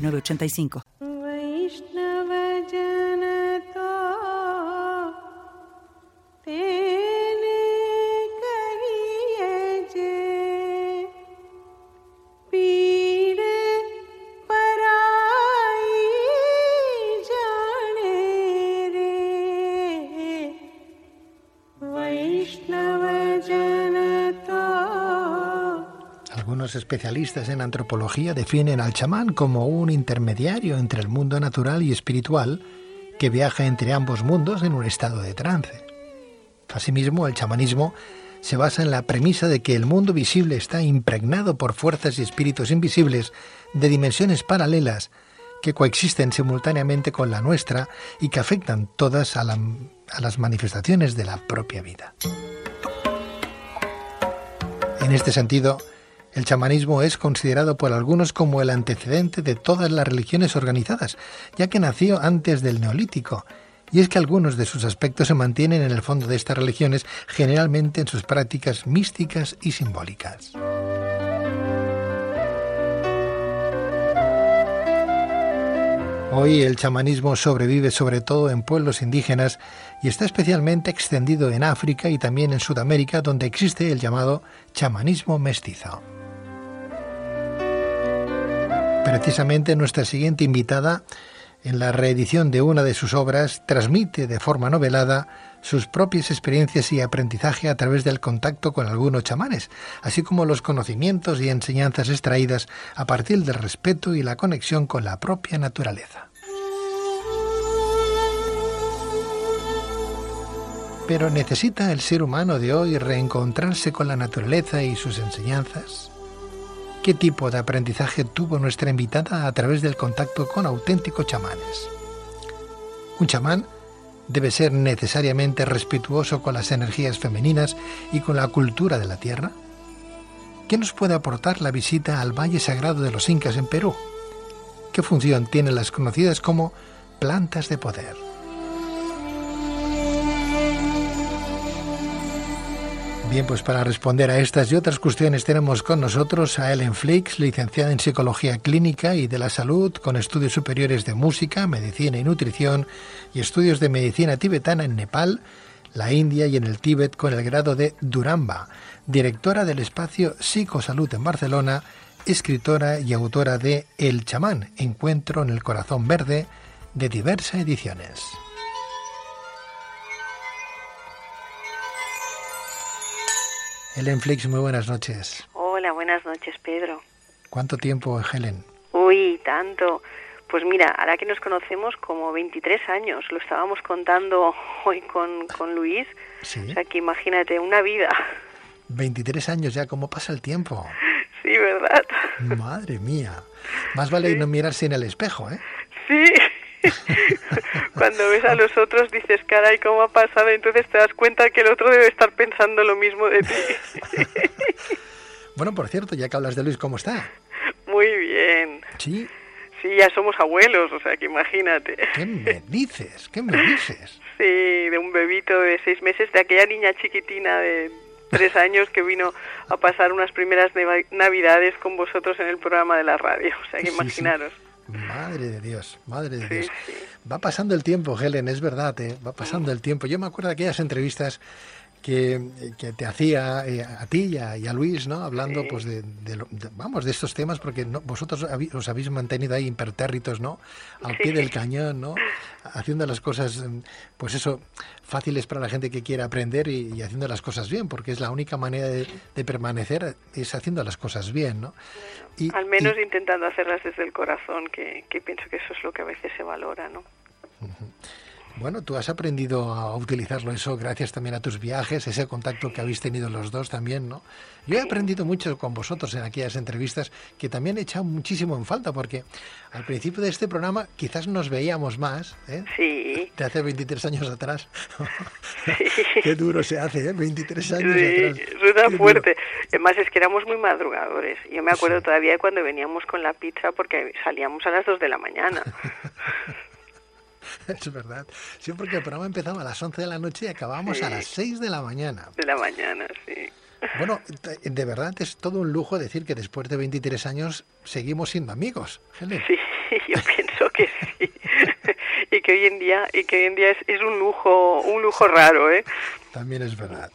8985. 85 especialistas en antropología definen al chamán como un intermediario entre el mundo natural y espiritual que viaja entre ambos mundos en un estado de trance. Asimismo, el chamanismo se basa en la premisa de que el mundo visible está impregnado por fuerzas y espíritus invisibles de dimensiones paralelas que coexisten simultáneamente con la nuestra y que afectan todas a, a las manifestaciones de la propia vida. En este sentido, el chamanismo es considerado por algunos como el antecedente de todas las religiones organizadas, ya que nació antes del neolítico. Y es que algunos de sus aspectos se mantienen en el fondo de estas religiones, generalmente en sus prácticas místicas y simbólicas. Hoy el chamanismo sobrevive sobre todo en pueblos indígenas y está especialmente extendido en África y también en Sudamérica, donde existe el llamado chamanismo mestizo. Precisamente nuestra siguiente invitada, en la reedición de una de sus obras, transmite de forma novelada sus propias experiencias y aprendizaje a través del contacto con algunos chamanes, así como los conocimientos y enseñanzas extraídas a partir del respeto y la conexión con la propia naturaleza. Pero ¿necesita el ser humano de hoy reencontrarse con la naturaleza y sus enseñanzas? ¿Qué tipo de aprendizaje tuvo nuestra invitada a través del contacto con auténticos chamanes? Un chamán debe ser necesariamente respetuoso con las energías femeninas y con la cultura de la tierra. ¿Qué nos puede aportar la visita al Valle Sagrado de los Incas en Perú? ¿Qué función tienen las conocidas como plantas de poder? Bien, pues para responder a estas y otras cuestiones tenemos con nosotros a Ellen Flix, licenciada en Psicología Clínica y de la Salud, con estudios superiores de Música, Medicina y Nutrición y estudios de Medicina Tibetana en Nepal, la India y en el Tíbet con el grado de Duramba, directora del espacio Psicosalud en Barcelona, escritora y autora de El chamán, Encuentro en el Corazón Verde, de diversas ediciones. Helen Flix, muy buenas noches. Hola, buenas noches, Pedro. ¿Cuánto tiempo, Helen? Uy, tanto. Pues mira, ahora que nos conocemos como 23 años, lo estábamos contando hoy con, con Luis. Sí. O sea que imagínate, una vida. 23 años ya, ¿cómo pasa el tiempo? Sí, ¿verdad? Madre mía. Más vale no mirarse en el espejo, ¿eh? Sí. Cuando ves a los otros dices, caray, ¿cómo ha pasado? Entonces te das cuenta que el otro debe estar pensando lo mismo de ti. bueno, por cierto, ya que hablas de Luis, ¿cómo está? Muy bien. Sí. Sí, ya somos abuelos, o sea que imagínate. ¿Qué me dices? ¿Qué me dices? Sí, de un bebito de seis meses, de aquella niña chiquitina de tres años que vino a pasar unas primeras navidades con vosotros en el programa de la radio. O sea que imaginaros. Madre de Dios, madre de Dios. Va pasando el tiempo, Helen, es verdad, ¿eh? va pasando el tiempo. Yo me acuerdo de aquellas entrevistas que, te hacía eh, a ti y a, Luis, ¿no? Hablando, pues, de, vamos, de estos temas, porque vosotros os habéis mantenido ahí impertérritos, ¿no? Al pie del cañón, ¿no? Haciendo las cosas, pues eso, fáciles para la gente que quiere aprender y, haciendo las cosas bien, porque es la única manera de, permanecer, es haciendo las cosas bien, ¿no? Y, Al menos intentando hacerlas desde el corazón, que, pienso que eso es lo que a veces se valora, ¿no? Bueno, tú has aprendido a utilizarlo eso gracias también a tus viajes, ese contacto que habéis tenido los dos también, ¿no? Yo he aprendido mucho con vosotros en aquellas entrevistas que también he echado muchísimo en falta porque al principio de este programa quizás nos veíamos más, ¿eh? Sí. De hace 23 años atrás. Qué duro se hace, ¿eh? 23 años Sí, atrás. Qué fuerte. Además es que éramos muy madrugadores. Yo me acuerdo todavía de cuando veníamos con la pizza porque salíamos a las 2 de la mañana. Es verdad. Sí, porque el programa empezaba a las 11 de la noche y acabábamos a las 6 de la mañana. De la mañana, sí. Bueno, de verdad es todo un lujo decir que después de 23 años seguimos siendo amigos. Helen. Sí, yo pienso que sí. y que hoy en día, y que hoy en día es, es un lujo, un lujo raro, ¿eh? También es verdad.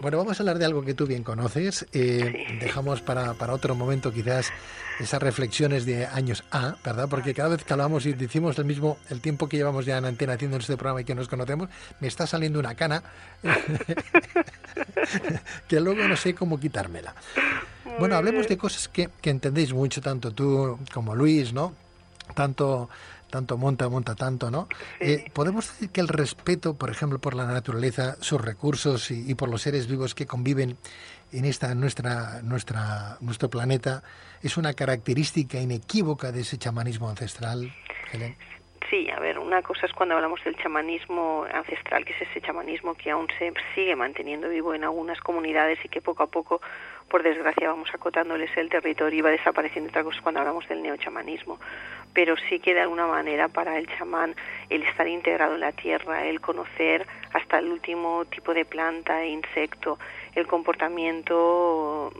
Bueno, vamos a hablar de algo que tú bien conoces. Eh, Dejamos para, para otro momento quizás esas reflexiones de años A, ¿verdad? Porque cada vez que hablamos y decimos el mismo, el tiempo que llevamos ya en antena haciendo este programa y que nos conocemos, me está saliendo una cana que luego no sé cómo quitármela. Bueno, hablemos de cosas que, que entendéis mucho, tanto tú como Luis, ¿no? Tanto, tanto monta, monta tanto, ¿no? Eh, Podemos decir que el respeto, por ejemplo, por la naturaleza, sus recursos y, y por los seres vivos que conviven en esta nuestra, nuestra, nuestro planeta es una característica inequívoca de ese chamanismo ancestral, Helen. Sí, a ver, una cosa es cuando hablamos del chamanismo ancestral, que es ese chamanismo que aún se sigue manteniendo vivo en algunas comunidades y que poco a poco, por desgracia, vamos acotándoles el territorio y va desapareciendo. Otra cosa es cuando hablamos del neochamanismo. Pero sí que de alguna manera para el chamán el estar integrado en la tierra, el conocer hasta el último tipo de planta e insecto, el comportamiento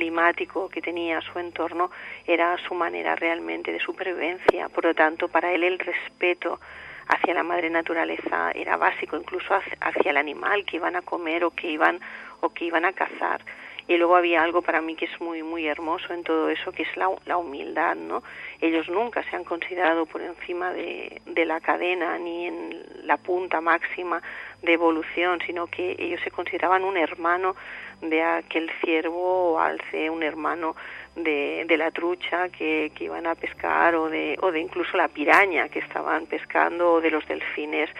climático que tenía su entorno era su manera realmente de supervivencia. Por lo tanto, para él el respeto hacia la madre naturaleza era básico, incluso hacia- el animal que iban a comer o que iban o que iban a cazar. Y luego había algo para mí que es muy muy hermoso en todo eso, que es la, la humildad, ¿no? Ellos nunca se han considerado por encima de, de la cadena ni en la punta máxima de evolución, sino que ellos se consideraban un hermano de aquel ciervo o alce, un hermano de, de la trucha que, que iban a pescar o de, o de incluso la piraña que estaban pescando o de los delfines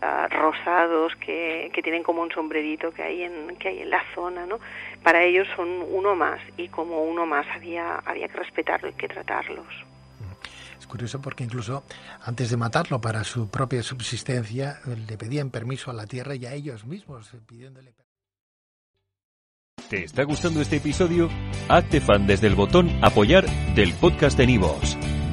rosados que, que tienen como un sombrerito que hay en que hay en la zona no para ellos son uno más y como uno más había había que respetarlo y que tratarlos Es curioso porque incluso antes de matarlo para su propia subsistencia, le pedían permiso a la tierra y a ellos mismos, eh, pidiéndole ¿Te está gustando este episodio? Hazte fan desde el botón Apoyar del podcast de Nivos.